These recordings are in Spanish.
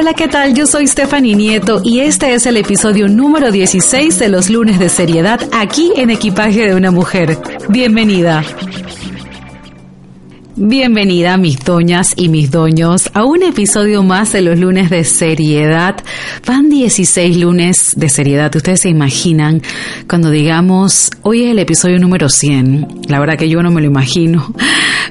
Hola, ¿qué tal? Yo soy Stephanie Nieto y este es el episodio número 16 de los lunes de seriedad aquí en Equipaje de una Mujer. Bienvenida. Bienvenida mis doñas y mis doños a un episodio más de los lunes de seriedad. Van 16 lunes de seriedad. Ustedes se imaginan cuando digamos hoy es el episodio número 100. La verdad que yo no me lo imagino.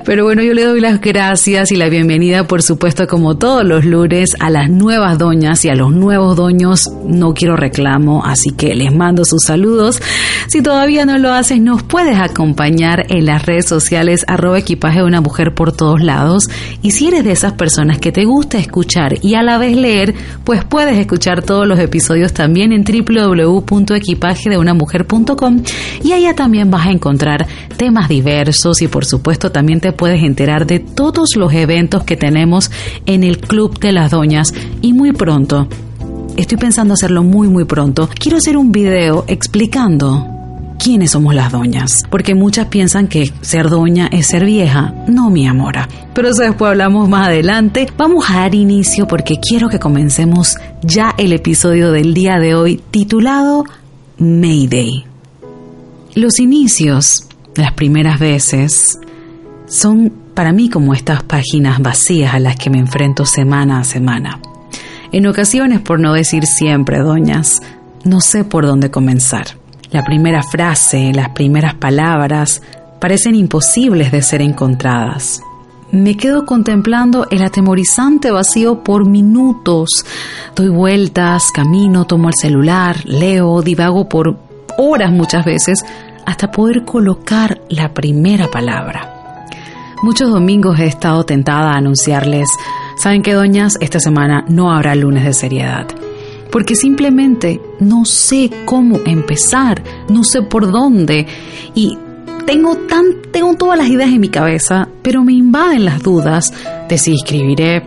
Pero bueno, yo le doy las gracias y la bienvenida, por supuesto, como todos los lunes, a las nuevas doñas y a los nuevos doños. No quiero reclamo, así que les mando sus saludos. Si todavía no lo haces, nos puedes acompañar en las redes sociales arroba equipaje una mujer por todos lados. Y si eres de esas personas que te gusta escuchar y a la vez leer, pues puedes escuchar todos los episodios también en www.equipajedeunamujer.com y allá también vas a encontrar temas diversos y por supuesto también te puedes enterar de todos los eventos que tenemos en el Club de las Doñas y muy pronto, estoy pensando hacerlo muy muy pronto, quiero hacer un video explicando quiénes somos las doñas, porque muchas piensan que ser doña es ser vieja. No, mi amora. Pero eso después hablamos más adelante. Vamos a dar inicio porque quiero que comencemos ya el episodio del día de hoy titulado Mayday. Los inicios, las primeras veces, son para mí como estas páginas vacías a las que me enfrento semana a semana. En ocasiones, por no decir siempre, doñas, no sé por dónde comenzar. La primera frase, las primeras palabras parecen imposibles de ser encontradas. Me quedo contemplando el atemorizante vacío por minutos. Doy vueltas, camino, tomo el celular, leo, divago por horas muchas veces hasta poder colocar la primera palabra. Muchos domingos he estado tentada a anunciarles, ¿saben qué, doñas? Esta semana no habrá lunes de seriedad. Porque simplemente no sé cómo empezar, no sé por dónde. Y tengo, tan, tengo todas las ideas en mi cabeza, pero me invaden las dudas de si escribiré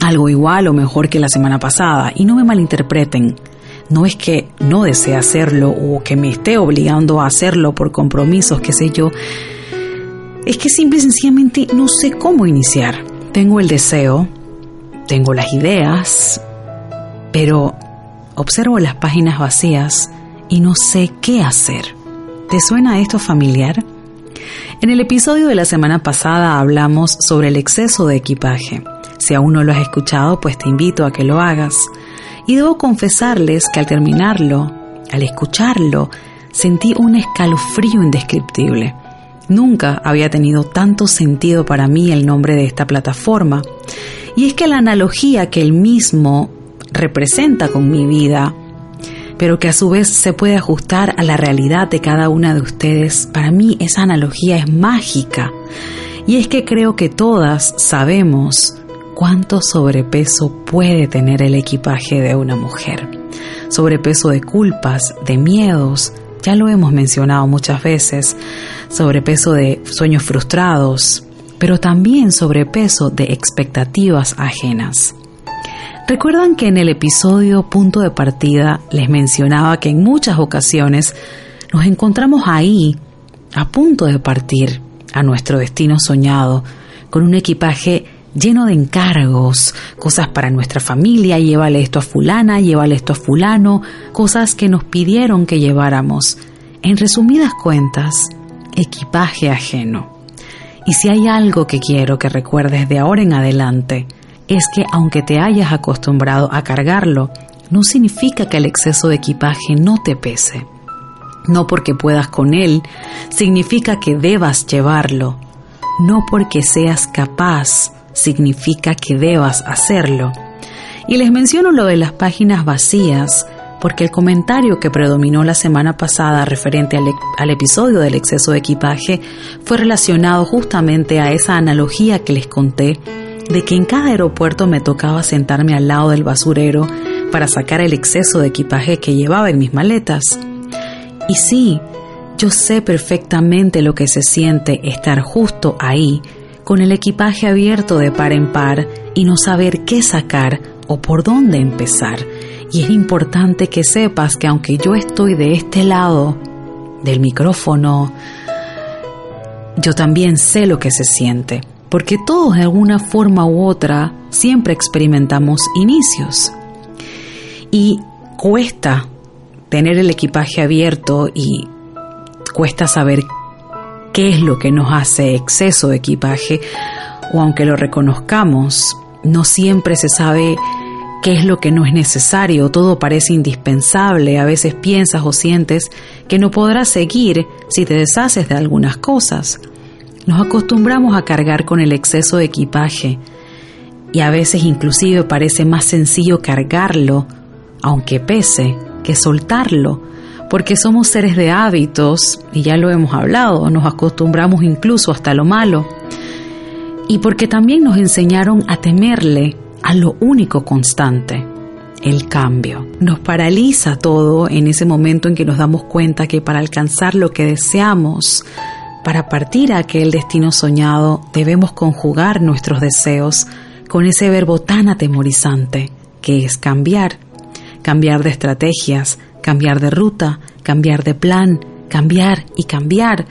algo igual o mejor que la semana pasada. Y no me malinterpreten. No es que no desee hacerlo o que me esté obligando a hacerlo por compromisos, qué sé yo es que simple y sencillamente no sé cómo iniciar. Tengo el deseo, tengo las ideas, pero observo las páginas vacías y no sé qué hacer. ¿Te suena esto familiar? En el episodio de la semana pasada hablamos sobre el exceso de equipaje. Si aún no lo has escuchado, pues te invito a que lo hagas. Y debo confesarles que al terminarlo, al escucharlo, sentí un escalofrío indescriptible. Nunca había tenido tanto sentido para mí el nombre de esta plataforma. Y es que la analogía que él mismo representa con mi vida, pero que a su vez se puede ajustar a la realidad de cada una de ustedes, para mí esa analogía es mágica. Y es que creo que todas sabemos cuánto sobrepeso puede tener el equipaje de una mujer. Sobrepeso de culpas, de miedos, ya lo hemos mencionado muchas veces, sobrepeso de sueños frustrados, pero también sobrepeso de expectativas ajenas. Recuerdan que en el episodio Punto de Partida les mencionaba que en muchas ocasiones nos encontramos ahí, a punto de partir a nuestro destino soñado, con un equipaje lleno de encargos, cosas para nuestra familia, llévale esto a fulana, llévale esto a fulano, cosas que nos pidieron que lleváramos. En resumidas cuentas, equipaje ajeno. Y si hay algo que quiero que recuerdes de ahora en adelante, es que aunque te hayas acostumbrado a cargarlo, no significa que el exceso de equipaje no te pese. No porque puedas con él, significa que debas llevarlo. No porque seas capaz, significa que debas hacerlo. Y les menciono lo de las páginas vacías, porque el comentario que predominó la semana pasada referente al, al, episodio del exceso de equipaje fue relacionado justamente a esa analogía que les conté de que en cada aeropuerto me tocaba sentarme al lado del basurero para sacar el exceso de equipaje que llevaba en mis maletas. Y sí, yo sé perfectamente lo que se siente estar justo ahí con el equipaje abierto de par en par y no saber qué sacar o por dónde empezar. Y es importante que sepas que aunque yo estoy de este lado del micrófono, yo también sé lo que se siente. Porque todos de alguna forma u otra siempre experimentamos inicios. Y cuesta tener el equipaje abierto y cuesta saber qué es lo que nos hace exceso de equipaje, o aunque lo reconozcamos, no siempre se sabe qué es lo que no es necesario, todo parece indispensable, a veces piensas o sientes que no podrás seguir si te deshaces de algunas cosas. Nos acostumbramos a cargar con el exceso de equipaje y a veces inclusive parece más sencillo cargarlo, aunque pese, que soltarlo, porque somos seres de hábitos, y ya lo hemos hablado, nos acostumbramos incluso hasta lo malo, y porque también nos enseñaron a temerle a lo único constante, el cambio. Nos paraliza todo en ese momento en que nos damos cuenta que para alcanzar lo que deseamos, para partir a aquel destino soñado, debemos conjugar nuestros deseos con ese verbo tan atemorizante que es cambiar. Cambiar de estrategias, cambiar de ruta, cambiar de plan, cambiar y cambiar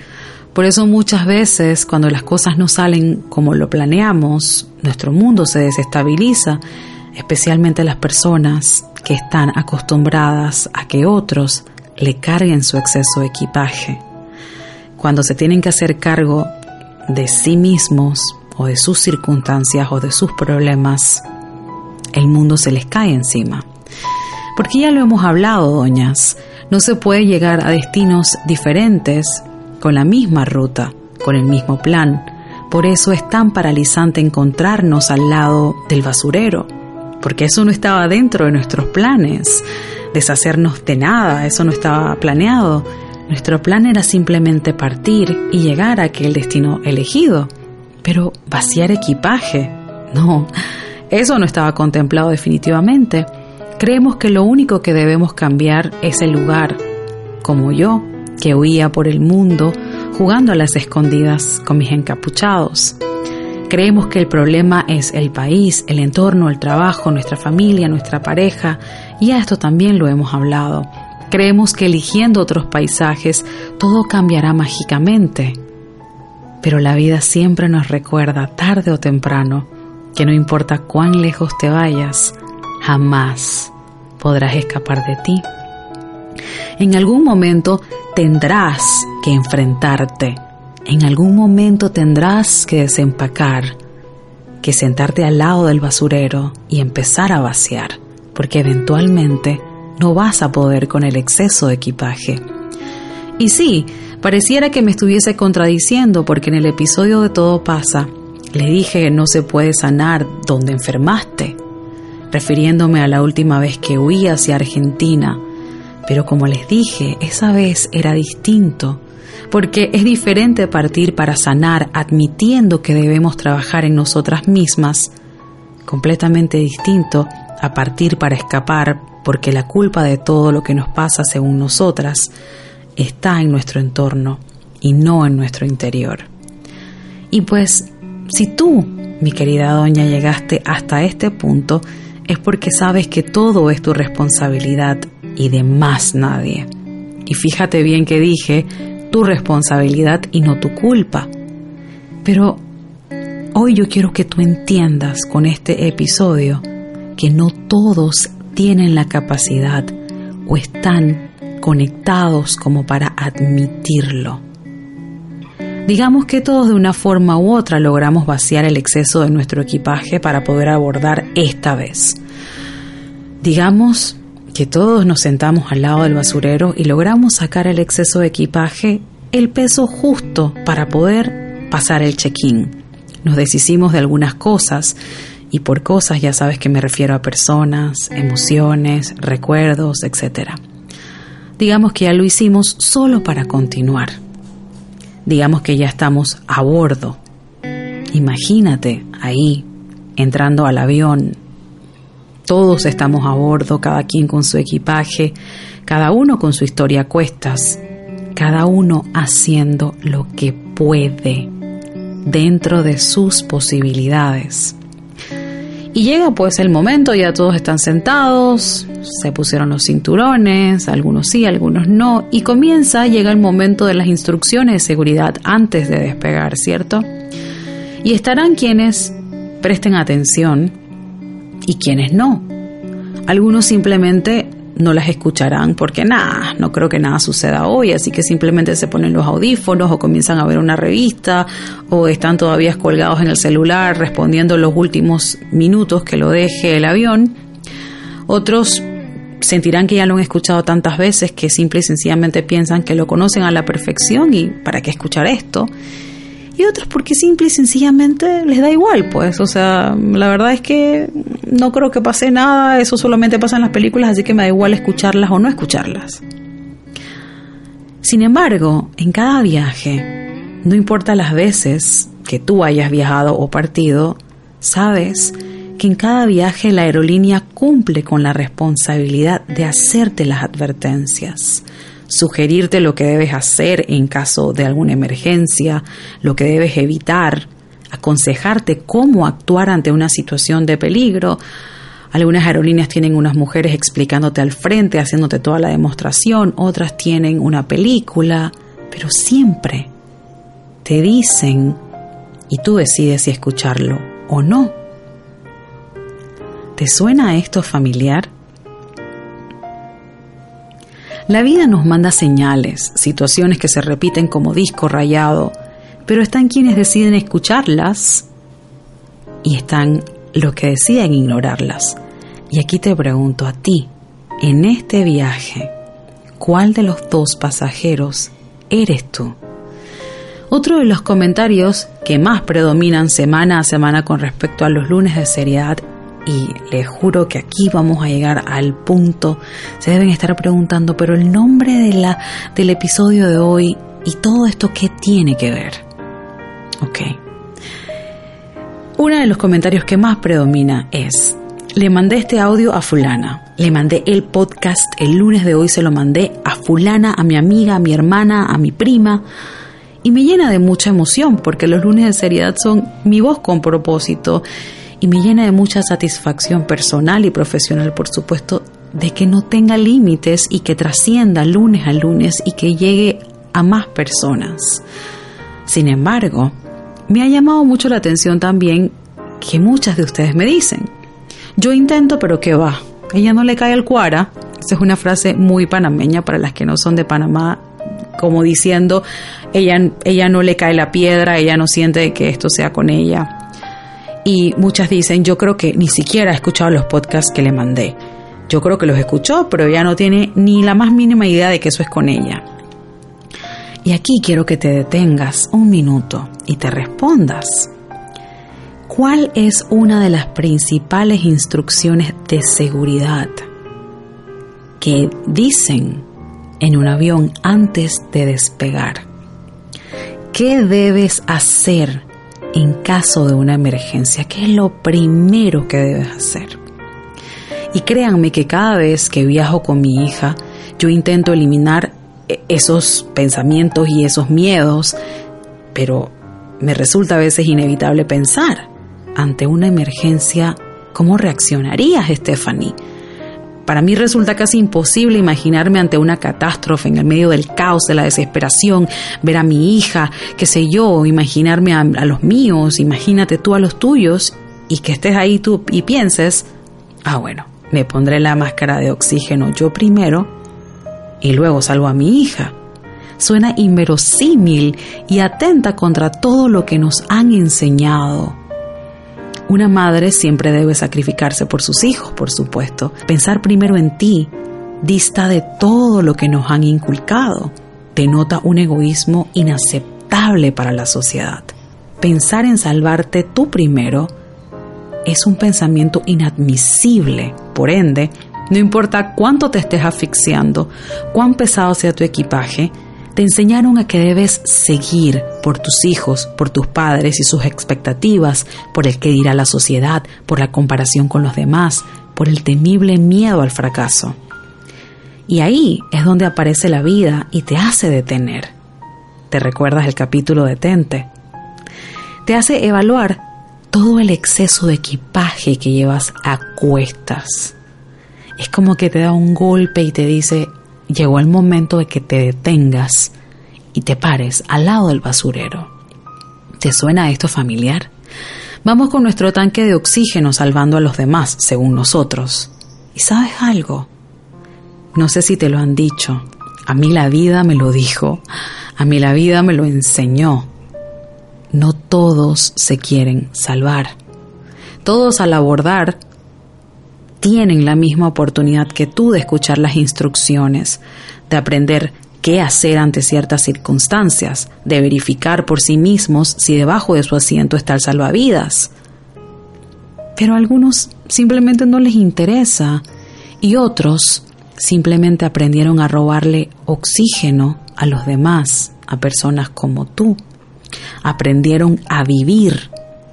por eso muchas veces cuando las cosas no salen como lo planeamos, nuestro mundo se desestabiliza, especialmente las personas que están acostumbradas a que otros le carguen su exceso de equipaje. Cuando se tienen que hacer cargo de sí mismos o de sus circunstancias o de sus problemas, el mundo se les cae encima. Porque ya lo hemos hablado, doñas, no se puede llegar a destinos diferentes con la misma ruta, con el mismo plan. Por eso es tan paralizante encontrarnos al lado del basurero, porque eso no estaba dentro de nuestros planes. Deshacernos de nada, eso no estaba planeado. Nuestro plan era simplemente partir y llegar a aquel destino elegido. Pero vaciar equipaje, no, eso no estaba contemplado definitivamente. Creemos que lo único que debemos cambiar es el lugar, como yo, que huía por el mundo jugando a las escondidas con mis encapuchados. Creemos que el problema es el país, el entorno, el trabajo, nuestra familia, nuestra pareja, y a esto también lo hemos hablado. Creemos que eligiendo otros paisajes todo cambiará mágicamente. Pero la vida siempre nos recuerda, tarde o temprano, que no importa cuán lejos te vayas, jamás podrás escapar de ti. En algún momento tendrás que enfrentarte, en algún momento tendrás que desempacar, que sentarte al lado del basurero y empezar a vaciar, porque eventualmente no vas a poder con el exceso de equipaje. Y sí, pareciera que me estuviese contradiciendo porque en el episodio de Todo pasa, le dije que no se puede sanar donde enfermaste, refiriéndome a la última vez que huí hacia Argentina pero como les dije, esa vez era distinto, porque es diferente partir para sanar admitiendo que debemos trabajar en nosotras mismas, completamente distinto a partir para escapar porque la culpa de todo lo que nos pasa según nosotras está en nuestro entorno y no en nuestro interior. Y pues, si tú, mi querida doña, llegaste hasta este punto, es porque sabes que todo es tu responsabilidad y de más nadie. Y fíjate bien que dije tu responsabilidad y no tu culpa. Pero hoy yo quiero que tú entiendas con este episodio que no todos tienen la capacidad o están conectados como para admitirlo. Digamos que todos de una forma u otra logramos vaciar el exceso de nuestro equipaje para poder abordar esta vez. Digamos que todos nos sentamos al lado del basurero y logramos sacar el exceso de equipaje, el peso justo para poder pasar el check-in. Nos deshicimos de algunas cosas y por cosas ya sabes que me refiero a personas, emociones, recuerdos, etc. Digamos que ya lo hicimos solo para continuar. Digamos que ya estamos a bordo. Imagínate ahí, entrando al avión, todos estamos a bordo, cada quien con su equipaje, cada uno con su historia a cuestas, cada uno haciendo lo que puede dentro de sus posibilidades. Y llega pues el momento, ya todos están sentados, se pusieron los cinturones, algunos sí, algunos no, y comienza, llega el momento de las instrucciones de seguridad antes de despegar, ¿cierto? Y estarán quienes presten atención y quienes no. Algunos simplemente no las escucharán porque nada, no creo que nada suceda hoy, así que simplemente se ponen los audífonos o comienzan a ver una revista o están todavía colgados en el celular respondiendo los últimos minutos que lo deje el avión. Otros sentirán que ya lo han escuchado tantas veces que simple y sencillamente piensan que lo conocen a la perfección y para qué escuchar esto y otros porque simple y sencillamente les da igual, pues. O sea, la verdad es que no creo que pase nada, eso solamente pasa en las películas, así que me da igual escucharlas o no escucharlas. Sin embargo, en cada viaje, no importa las veces que tú hayas viajado o partido, sabes que en cada viaje la aerolínea cumple con la responsabilidad de hacerte las advertencias, sugerirte lo que debes hacer en caso de alguna emergencia, lo que debes evitar, aconsejarte cómo actuar ante una situación de peligro. Algunas aerolíneas tienen unas mujeres explicándote al frente, haciéndote toda la demostración, otras tienen una película, pero siempre te dicen y tú decides si escucharlo o no. ¿Te suena esto familiar? La vida nos manda señales, situaciones que se repiten como disco rayado, pero están quienes deciden escucharlas y están los que deciden ignorarlas. Y aquí te pregunto a ti, en este viaje, ¿cuál de los dos pasajeros eres tú? Otro de los comentarios que más predominan semana a semana con respecto a los lunes de seriedad y les juro que aquí vamos a llegar al punto. Se deben estar preguntando, pero el nombre de la, del episodio de hoy y todo esto, ¿qué tiene que ver? Ok. Uno de los comentarios que más predomina es, le mandé este audio a fulana, le mandé el podcast el lunes de hoy, se lo mandé a fulana, a mi amiga, a mi hermana, a mi prima, y me llena de mucha emoción porque los lunes de seriedad son mi voz con propósito y me llena de mucha satisfacción personal y profesional, por supuesto, de que no tenga límites y que trascienda lunes a lunes y que llegue a más personas. Sin embargo, me ha llamado mucho la atención también que muchas de ustedes me dicen, yo intento pero que va, ella no le cae el cuara, esa es una frase muy panameña para las que no son de Panamá, como diciendo, ella, ella no le cae la piedra, ella no siente que esto sea con ella y muchas dicen, yo creo que ni siquiera ha escuchado los podcasts que le mandé. Yo creo que los escuchó, pero ella no tiene ni la más mínima idea de que eso es con ella. Y aquí quiero que te detengas un minuto y te respondas. ¿Cuál es una de las principales instrucciones de seguridad que dicen en un avión antes de despegar? ¿Qué debes hacer en caso de una emergencia? ¿Qué es lo primero que debes hacer? Y créanme que cada vez que viajo con mi hija, yo intento eliminar e-, esos pensamientos y esos miedos, pero me resulta a veces inevitable pensar, ante una emergencia, ¿cómo reaccionarías, Stephanie? Para mí resulta casi imposible imaginarme ante una catástrofe en el medio del caos, de la desesperación, ver a mi hija, qué sé yo, imaginarme a, los míos, imagínate tú a los tuyos y que estés ahí tú y pienses, ah bueno, me pondré la máscara de oxígeno yo primero y luego salvo a mi hija. Suena inverosímil y atenta contra todo lo que nos han enseñado una madre siempre debe sacrificarse por sus hijos, por supuesto. Pensar primero en ti dista de todo lo que nos han inculcado. Denota un egoísmo inaceptable para la sociedad. Pensar en salvarte tú primero es un pensamiento inadmisible. Por ende, no importa cuánto te estés asfixiando, cuán pesado sea tu equipaje, te enseñaron a que debes seguir por tus hijos, por tus padres y sus expectativas, por el que dirá la sociedad, por la comparación con los demás, por el temible miedo al fracaso. Y ahí es donde aparece la vida y te hace detener. ¿Te recuerdas el capítulo de Tente? Te hace evaluar todo el exceso de equipaje que llevas a cuestas. Es como que te da un golpe y te dice, llegó el momento de que te detengas y te pares al lado del basurero. ¿Te suena esto familiar? Vamos con nuestro tanque de oxígeno salvando a los demás, según nosotros. ¿Y sabes algo? No sé si te lo han dicho. A mí la vida me lo dijo. A mí la vida me lo enseñó. No todos se quieren salvar. Todos al abordar tienen la misma oportunidad que tú de escuchar las instrucciones, de aprender qué hacer ante ciertas circunstancias, de verificar por sí mismos si debajo de su asiento está el salvavidas. Pero a algunos simplemente no les interesa y otros simplemente aprendieron a robarle oxígeno a los demás, a personas como tú. Aprendieron a vivir.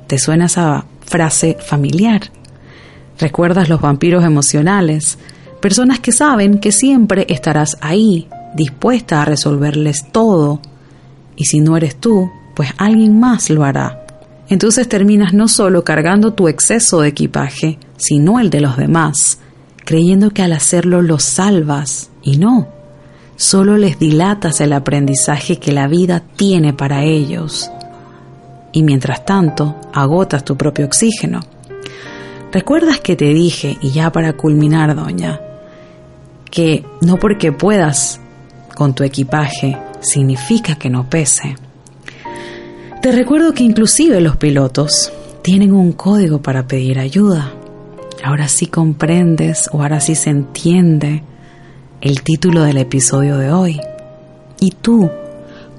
¿Te suena esa frase familiar? ¿Recuerdas los vampiros emocionales? Personas que saben que siempre estarás ahí, dispuesta a resolverles todo. Y si no eres tú, pues alguien más lo hará. Entonces terminas no solo cargando tu exceso de equipaje, sino el de los demás, creyendo que al hacerlo los salvas, y no, solo les dilatas el aprendizaje que la vida tiene para ellos. Y mientras tanto, agotas tu propio oxígeno. ¿Recuerdas que te dije, y ya para culminar, doña, que no porque puedas con tu equipaje significa que no pese? Te recuerdo que inclusive los pilotos tienen un código para pedir ayuda. Ahora sí comprendes o ahora sí se entiende el título del episodio de hoy. ¿Y tú?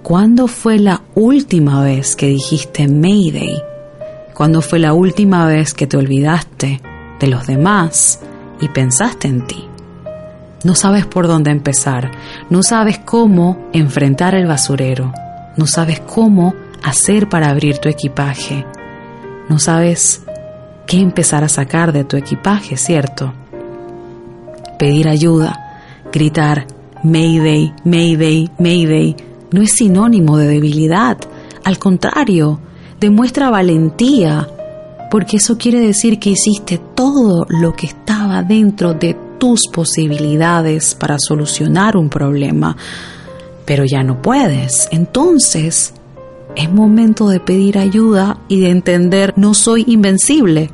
¿Cuándo fue la última vez que dijiste Mayday? ¿Cuándo fue la última vez que te olvidaste de los demás y pensaste en ti? No sabes por dónde empezar, no sabes cómo enfrentar el basurero, no sabes cómo hacer para abrir tu equipaje, no sabes qué empezar a sacar de tu equipaje, ¿cierto? Pedir ayuda, gritar Mayday, Mayday, Mayday, no es sinónimo de debilidad, al contrario, Demuestra valentía, porque eso quiere decir que hiciste todo lo que estaba dentro de tus posibilidades para solucionar un problema, pero ya no puedes. Entonces, es momento de pedir ayuda y de entender, no soy invencible,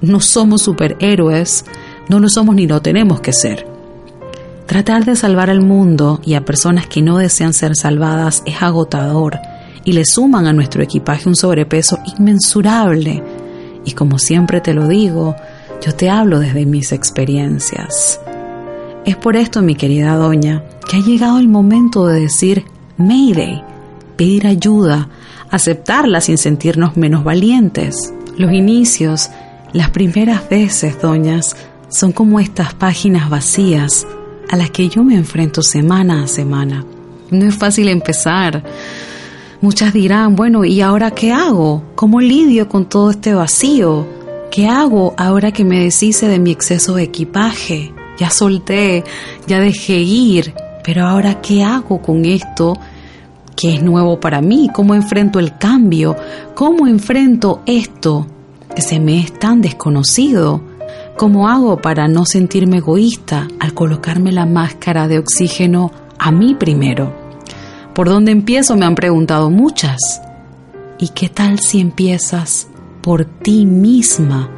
no somos superhéroes, no lo somos ni lo tenemos que ser. Tratar de salvar al mundo y a personas que no desean ser salvadas es agotador y le suman a nuestro equipaje un sobrepeso inmensurable. Y como siempre te lo digo, yo te hablo desde mis experiencias. Es por esto, mi querida doña, que ha llegado el momento de decir Mayday, pedir ayuda, aceptarla sin sentirnos menos valientes. Los inicios, las primeras veces, doñas, son como estas páginas vacías a las que yo me enfrento semana a semana. No es fácil empezar, Muchas dirán, bueno, ¿y ahora qué hago? ¿Cómo lidio con todo este vacío? ¿Qué hago ahora que me deshice de mi exceso de equipaje? Ya solté, ya dejé ir, pero ahora ¿qué hago con esto que es nuevo para mí? ¿Cómo enfrento el cambio? ¿Cómo enfrento esto que se me es tan desconocido? ¿Cómo hago para no sentirme egoísta al colocarme la máscara de oxígeno a mí primero? ¿Por dónde empiezo? Me han preguntado muchas. ¿Y qué tal si empiezas por ti misma?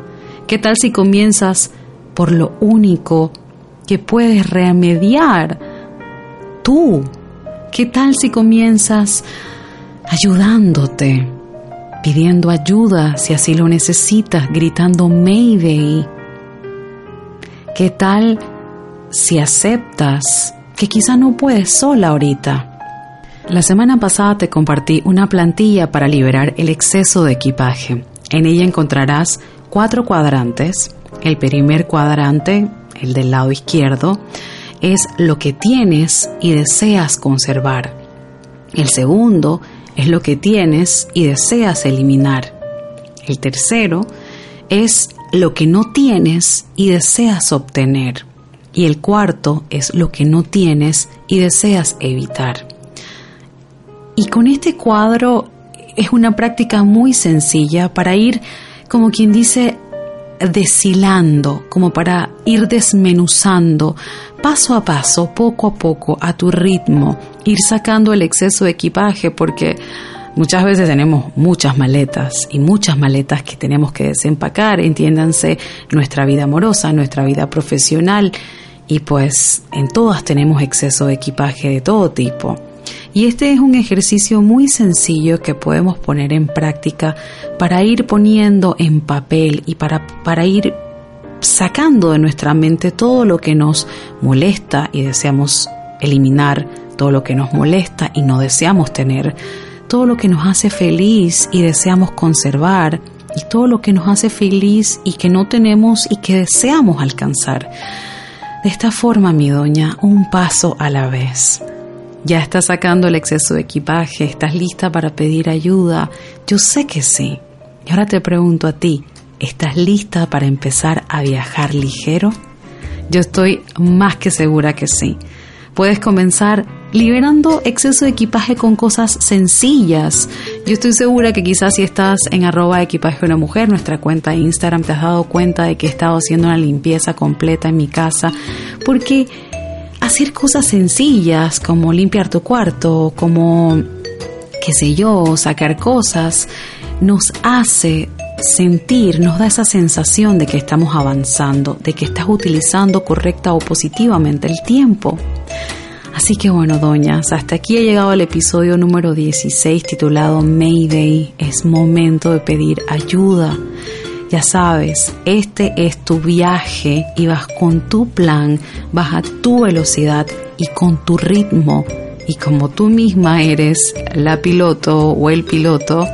¿Qué tal si comienzas por lo único que puedes remediar tú? ¿Qué tal si comienzas ayudándote, pidiendo ayuda si así lo necesitas, gritando Mayday? ¿Qué tal si aceptas que quizá no puedes sola ahorita? La semana pasada te compartí una plantilla para liberar el exceso de equipaje. En ella encontrarás cuatro cuadrantes. El primer cuadrante, el del lado izquierdo, es lo que tienes y deseas conservar. El segundo es lo que tienes y deseas eliminar. El tercero es lo que no tienes y deseas obtener. Y el cuarto es lo que no tienes y deseas evitar. Y con este cuadro es una práctica muy sencilla para ir, como quien dice, deshilando, como para ir desmenuzando paso a paso, poco a poco, a tu ritmo, ir sacando el exceso de equipaje, porque Muchas veces tenemos muchas maletas y muchas maletas que tenemos que desempacar, entiéndanse nuestra vida amorosa, nuestra vida profesional y pues en todas tenemos exceso de equipaje de todo tipo. Y este es un ejercicio muy sencillo que podemos poner en práctica para ir poniendo en papel y para, para ir sacando de nuestra mente todo lo que nos molesta y deseamos eliminar, todo lo que nos molesta y no deseamos tener todo lo que nos hace feliz y deseamos conservar y todo lo que nos hace feliz y que no tenemos y que deseamos alcanzar. De esta forma, mi doña, un paso a la vez. Ya estás sacando el exceso de equipaje, estás lista para pedir ayuda. Yo sé que sí. Y ahora te pregunto a ti, ¿estás lista para empezar a viajar ligero? Yo estoy más que segura que sí. Puedes comenzar liberando exceso de equipaje con cosas sencillas. Yo estoy segura que quizás si estás en arroba equipaje una mujer, nuestra cuenta de Instagram, te has dado cuenta de que he estado haciendo una limpieza completa en mi casa, porque hacer cosas sencillas como limpiar tu cuarto, como, qué sé yo, sacar cosas, nos hace sentir, nos da esa sensación de que estamos avanzando, de que estás utilizando correcta o positivamente el tiempo. Así que bueno, doñas, hasta aquí ha llegado el episodio número 16 titulado Mayday. Es momento de pedir ayuda. Ya sabes, este es tu viaje y vas con tu plan, vas a tu velocidad y con tu ritmo. Y como tú misma eres la piloto o el piloto,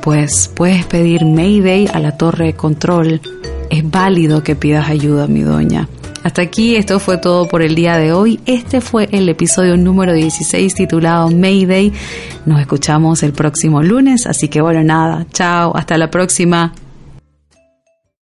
pues puedes pedir Mayday a la torre de control. Es válido que pidas ayuda, mi doña. Hasta aquí, esto fue todo por el día de hoy. Este fue el episodio número 16 titulado Mayday. Nos escuchamos el próximo lunes, así que bueno, nada, chao, hasta la próxima.